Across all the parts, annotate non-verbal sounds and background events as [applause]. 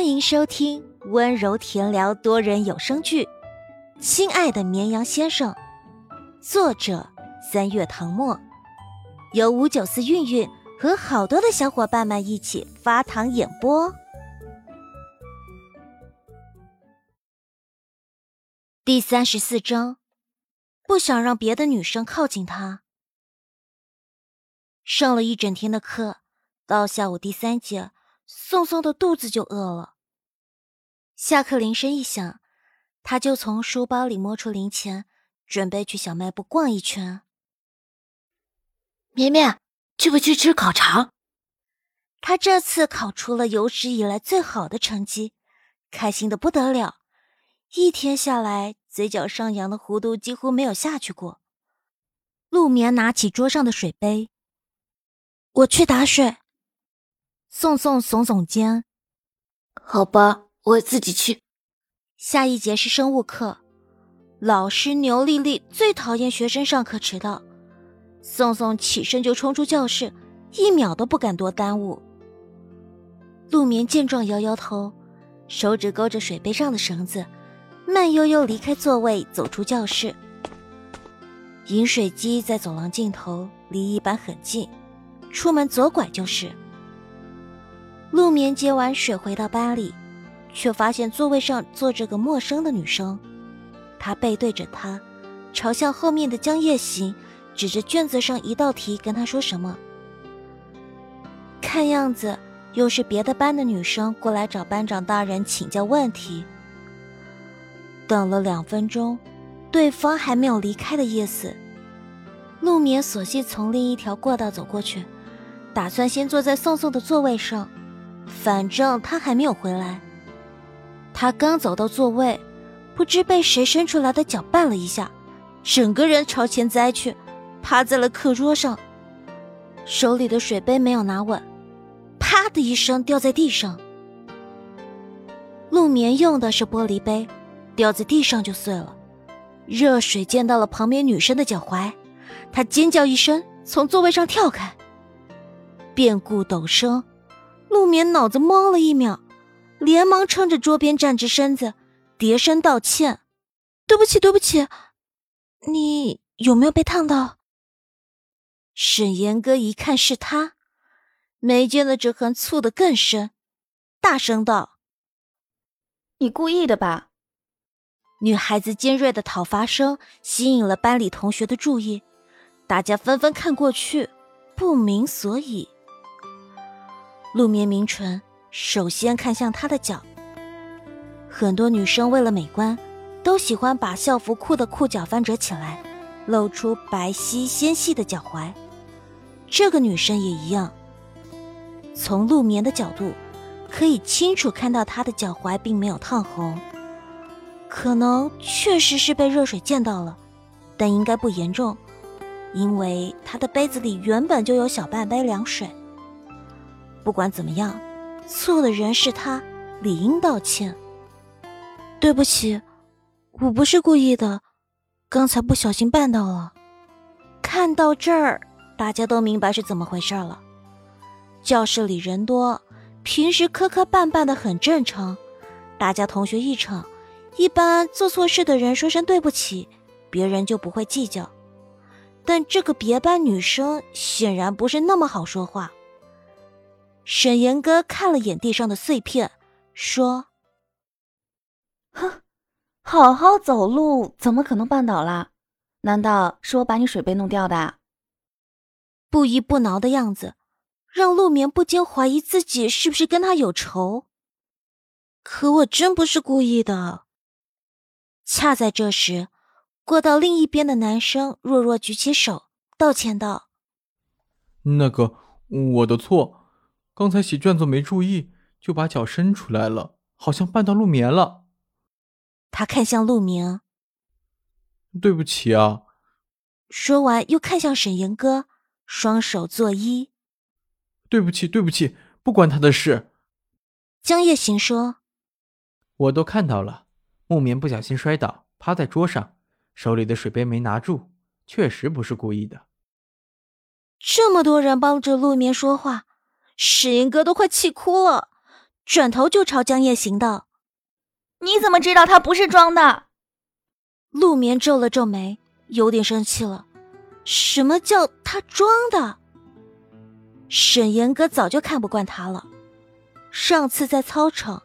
欢迎收听温柔甜聊多人有声剧《亲爱的绵羊先生》，作者三月唐末，由五九四韵韵和好多的小伙伴们一起发糖演播。第三十四章，不想让别的女生靠近他。上了一整天的课，到下午第三节。宋宋的肚子就饿了。下课铃声一响，他就从书包里摸出零钱，准备去小卖部逛一圈。绵绵，去不去吃烤肠？他这次考出了有史以来最好的成绩，开心的不得了。一天下来，嘴角上扬的弧度几乎没有下去过。陆眠拿起桌上的水杯，我去打水。宋宋耸耸肩，好吧，我自己去。下一节是生物课，老师牛丽丽最讨厌学生上课迟到。宋宋起身就冲出教室，一秒都不敢多耽误。陆眠见状摇摇头，手指勾着水杯上的绳子，慢悠悠离开座位，走出教室。饮水机在走廊尽头，离一班很近，出门左拐就是。陆眠接完水回到班里，却发现座位上坐着个陌生的女生。她背对着他，朝向后面的江夜行，指着卷子上一道题跟他说什么。看样子又是别的班的女生过来找班长大人请教问题。等了两分钟，对方还没有离开的意思。陆眠索性从另一条过道走过去，打算先坐在宋宋的座位上。反正他还没有回来。他刚走到座位，不知被谁伸出来的脚绊了一下，整个人朝前栽去，趴在了课桌上，手里的水杯没有拿稳，啪的一声掉在地上。陆眠用的是玻璃杯，掉在地上就碎了，热水溅到了旁边女生的脚踝，她尖叫一声，从座位上跳开。变故陡生。陆眠脑子懵了一秒，连忙撑着桌边站直身子，叠声道歉：“对不起，对不起，你有没有被烫到？”沈岩哥一看是他，眉间的折痕蹙得更深，大声道：“你故意的吧？”女孩子尖锐的讨伐声吸引了班里同学的注意，大家纷纷看过去，不明所以。陆眠抿唇，首先看向他的脚。很多女生为了美观，都喜欢把校服裤的裤脚翻折起来，露出白皙纤细的脚踝。这个女生也一样。从陆眠的角度，可以清楚看到她的脚踝并没有烫红，可能确实是被热水溅到了，但应该不严重，因为她的杯子里原本就有小半杯凉水。不管怎么样，错的人是他，理应道歉。对不起，我不是故意的，刚才不小心绊到了。看到这儿，大家都明白是怎么回事了。教室里人多，平时磕磕绊绊的很正常，大家同学一场，一般做错事的人说声对不起，别人就不会计较。但这个别班女生显然不是那么好说话。沈岩哥看了眼地上的碎片，说：“哼，好好走路怎么可能绊倒啦？难道是我把你水杯弄掉的？”不依不挠的样子，让陆眠不禁怀疑自己是不是跟他有仇。可我真不是故意的。恰在这时，过道另一边的男生弱弱举起手道歉道：“那个，我的错。”刚才写卷子没注意，就把脚伸出来了，好像绊到陆眠了。他看向陆明，对不起啊。说完又看向沈岩哥，双手作揖。对不起，对不起，不关他的事。江夜行说：“我都看到了，木棉不小心摔倒，趴在桌上，手里的水杯没拿住，确实不是故意的。”这么多人帮着陆眠说话。沈岩哥都快气哭了，转头就朝江夜行道：“你怎么知道他不是装的？”陆眠皱了皱眉，有点生气了。什么叫他装的？沈岩哥早就看不惯他了。上次在操场，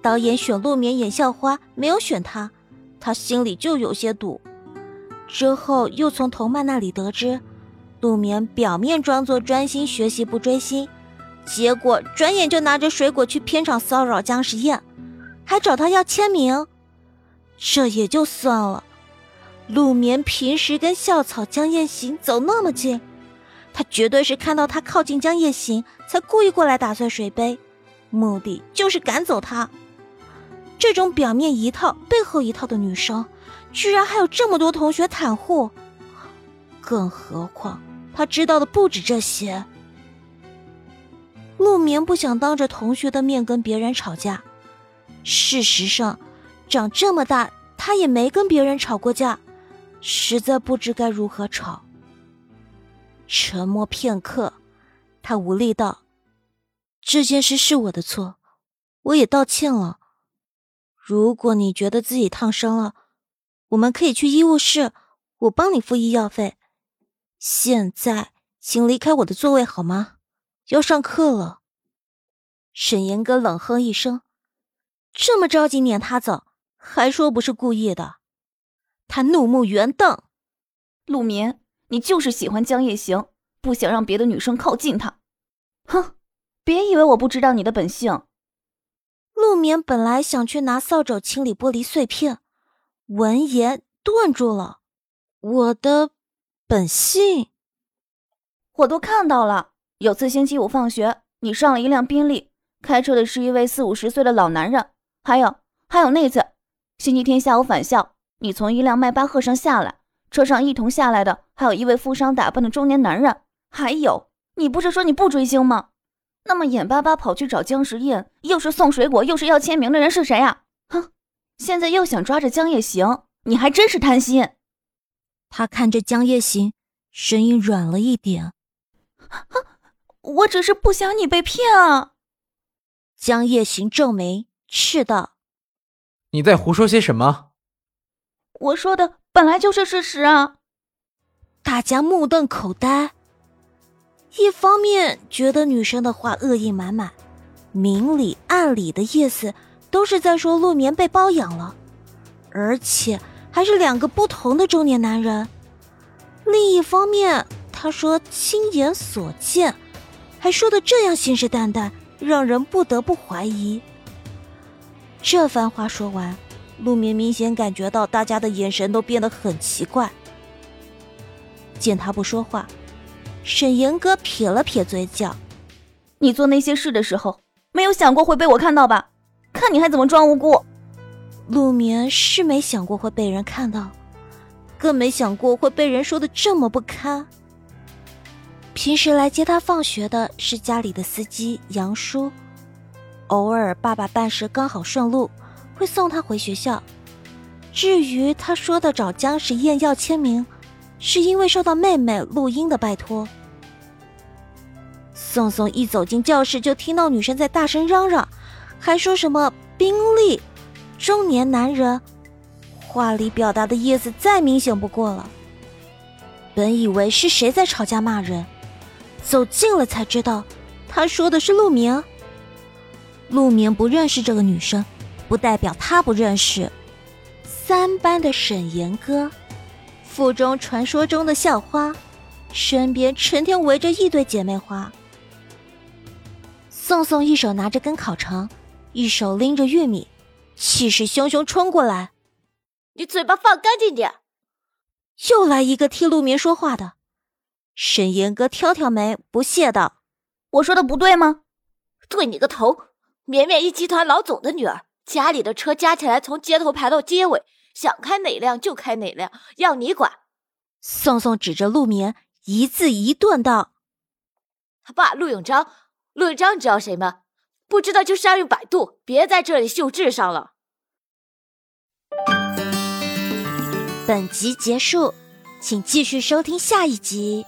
导演选陆眠演校花，没有选他，他心里就有些堵。之后又从童曼那里得知，陆眠表面装作专心学习不追星，结果转眼就拿着水果去片场骚扰姜时宴，还找他要签名。这也就算了。陆眠平时跟校草江夜行走那么近，他绝对是看到他靠近江夜行，才故意过来打碎水杯，目的就是赶走他。这种表面一套背后一套的女生，居然还有这么多同学袒护，更何况他知道的不止这些。陆眠不想当着同学的面跟别人吵架，事实上，长这么大他也没跟别人吵过架。实在不知该如何吵。沉默片刻，他无力道：“这件事是我的错，我也道歉了。如果你觉得自己烫伤了，我们可以去医务室，我帮你付医药费。现在，请离开我的座位好吗？要上课了。”沈岩哥冷哼一声：“这么着急撵他走，还说不是故意的。”他怒目圆瞪，陆眠，你就是喜欢江夜行，不想让别的女生靠近他。哼，别以为我不知道你的本性。陆眠本来想去拿扫帚清理玻璃碎片，闻言顿住了。我的本性，我都看到了。有次星期五放学，你上了一辆宾利，开车的是一位四五十岁的老男人。还有，还有那次星期天下午返校。你从一辆迈巴赫上下来，车上一同下来的还有一位富商打扮的中年男人。还有，你不是说你不追星吗？那么眼巴巴跑去找姜时宴，又是送水果又是要签名的人是谁呀？哼，现在又想抓着江夜行，你还真是贪心。他看着江夜行，声音软了一点：“ [laughs] 我只是不想你被骗啊。”江夜行皱眉，斥道：“你在胡说些什么？”我说的本来就是事实啊！大家目瞪口呆。一方面觉得女生的话恶意满满，明里暗里的意思都是在说陆眠被包养了，而且还是两个不同的中年男人。另一方面，他说亲眼所见，还说的这样信誓旦旦，让人不得不怀疑。这番话说完。陆眠明显感觉到大家的眼神都变得很奇怪。见他不说话，沈岩哥撇了撇嘴角：“你做那些事的时候，没有想过会被我看到吧？看你还怎么装无辜。”陆眠是没想过会被人看到，更没想过会被人说的这么不堪。平时来接他放学的是家里的司机杨叔，偶尔爸爸办事刚好顺路。会送他回学校。至于他说的找姜时宴要签名，是因为受到妹妹录音的拜托。宋宋一走进教室，就听到女生在大声嚷嚷，还说什么宾利、中年男人，话里表达的意思再明显不过了。本以为是谁在吵架骂人，走近了才知道，他说的是陆明。陆明不认识这个女生。不代表他不认识三班的沈岩哥，附中传说中的校花，身边成天围着一堆姐妹花。宋宋一手拿着根烤肠，一手拎着玉米，气势汹汹冲过来：“你嘴巴放干净点！”又来一个替陆明说话的。沈岩哥挑挑眉，不屑道：“我说的不对吗？对你个头！绵绵一集团老总的女儿。”家里的车加起来从街头排到街尾，想开哪辆就开哪辆，要你管。宋宋指着陆眠，一字一顿道：“他爸陆永章，陆永章你知道谁吗？不知道就上用百度，别在这里秀智商了。”本集结束，请继续收听下一集。